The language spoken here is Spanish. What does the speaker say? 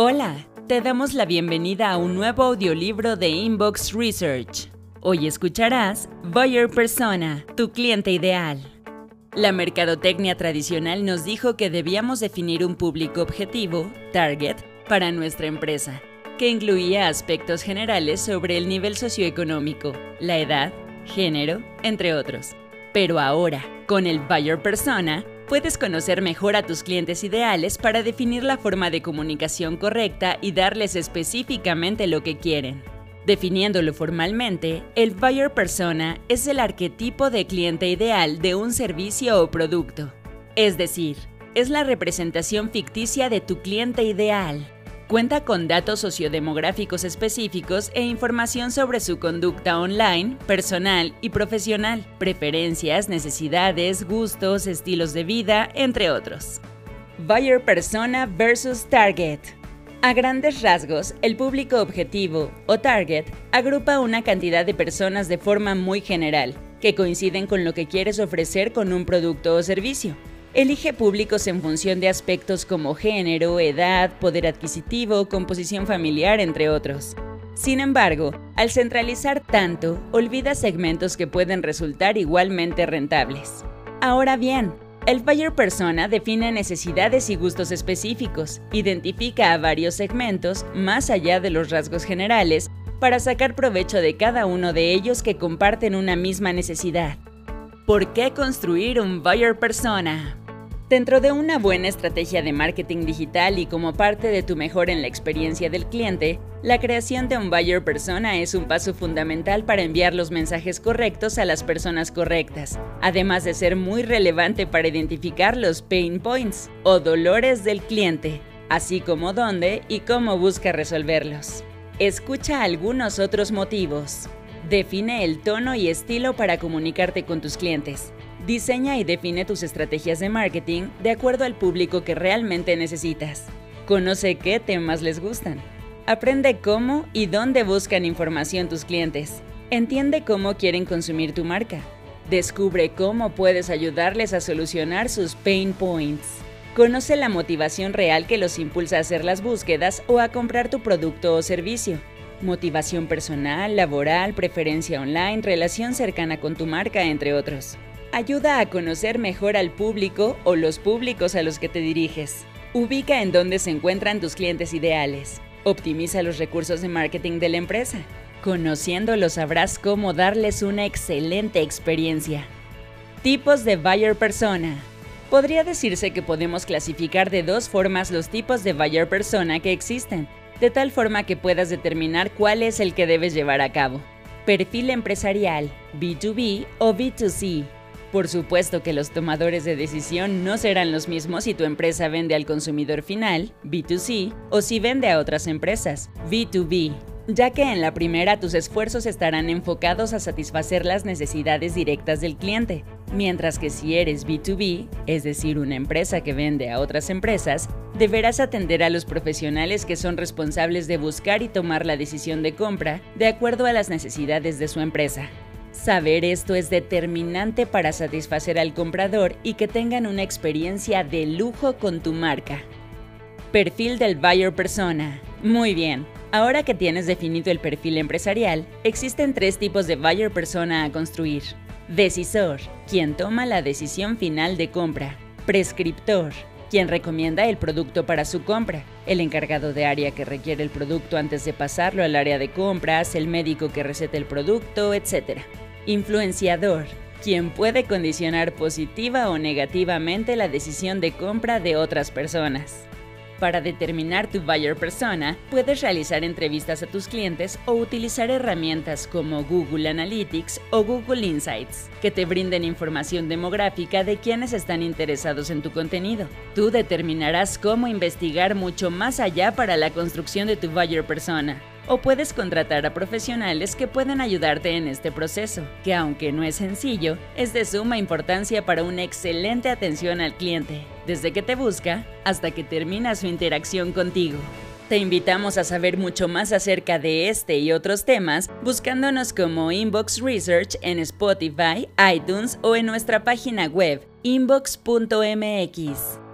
Hola, te damos la bienvenida a un nuevo audiolibro de Inbox Research. Hoy escucharás Buyer Persona, tu cliente ideal. La mercadotecnia tradicional nos dijo que debíamos definir un público objetivo, target, para nuestra empresa, que incluía aspectos generales sobre el nivel socioeconómico, la edad, género, entre otros. Pero ahora, con el Buyer Persona, puedes conocer mejor a tus clientes ideales para definir la forma de comunicación correcta y darles específicamente lo que quieren. Definiéndolo formalmente, el buyer persona es el arquetipo de cliente ideal de un servicio o producto. Es decir, es la representación ficticia de tu cliente ideal. Cuenta con datos sociodemográficos específicos e información sobre su conducta online, personal y profesional, preferencias, necesidades, gustos, estilos de vida, entre otros. Buyer Persona versus Target. A grandes rasgos, el público objetivo, o target, agrupa una cantidad de personas de forma muy general, que coinciden con lo que quieres ofrecer con un producto o servicio. Elige públicos en función de aspectos como género, edad, poder adquisitivo, composición familiar, entre otros. Sin embargo, al centralizar tanto, olvida segmentos que pueden resultar igualmente rentables. Ahora bien, el buyer persona define necesidades y gustos específicos, identifica a varios segmentos más allá de los rasgos generales para sacar provecho de cada uno de ellos que comparten una misma necesidad. ¿Por qué construir un buyer persona? Dentro de una buena estrategia de marketing digital y como parte de tu mejor en la experiencia del cliente, la creación de un buyer persona es un paso fundamental para enviar los mensajes correctos a las personas correctas, además de ser muy relevante para identificar los pain points o dolores del cliente, así como dónde y cómo busca resolverlos. Escucha algunos otros motivos. Define el tono y estilo para comunicarte con tus clientes. Diseña y define tus estrategias de marketing de acuerdo al público que realmente necesitas. Conoce qué temas les gustan. Aprende cómo y dónde buscan información tus clientes. Entiende cómo quieren consumir tu marca. Descubre cómo puedes ayudarles a solucionar sus pain points. Conoce la motivación real que los impulsa a hacer las búsquedas o a comprar tu producto o servicio motivación personal, laboral, preferencia online, relación cercana con tu marca, entre otros. Ayuda a conocer mejor al público o los públicos a los que te diriges. Ubica en dónde se encuentran tus clientes ideales. Optimiza los recursos de marketing de la empresa. Conociéndolos sabrás cómo darles una excelente experiencia. Tipos de buyer persona. Podría decirse que podemos clasificar de dos formas los tipos de buyer persona que existen de tal forma que puedas determinar cuál es el que debes llevar a cabo. Perfil empresarial, B2B o B2C. Por supuesto que los tomadores de decisión no serán los mismos si tu empresa vende al consumidor final, B2C, o si vende a otras empresas, B2B ya que en la primera tus esfuerzos estarán enfocados a satisfacer las necesidades directas del cliente, mientras que si eres B2B, es decir, una empresa que vende a otras empresas, deberás atender a los profesionales que son responsables de buscar y tomar la decisión de compra de acuerdo a las necesidades de su empresa. Saber esto es determinante para satisfacer al comprador y que tengan una experiencia de lujo con tu marca. Perfil del buyer persona. Muy bien, ahora que tienes definido el perfil empresarial, existen tres tipos de buyer persona a construir. Decisor, quien toma la decisión final de compra. Prescriptor, quien recomienda el producto para su compra. El encargado de área que requiere el producto antes de pasarlo al área de compras, el médico que receta el producto, etc. Influenciador, quien puede condicionar positiva o negativamente la decisión de compra de otras personas. Para determinar tu buyer persona, puedes realizar entrevistas a tus clientes o utilizar herramientas como Google Analytics o Google Insights, que te brinden información demográfica de quienes están interesados en tu contenido. Tú determinarás cómo investigar mucho más allá para la construcción de tu buyer persona o puedes contratar a profesionales que pueden ayudarte en este proceso, que aunque no es sencillo, es de suma importancia para una excelente atención al cliente, desde que te busca hasta que termina su interacción contigo. Te invitamos a saber mucho más acerca de este y otros temas buscándonos como Inbox Research en Spotify, iTunes o en nuestra página web inbox.mx.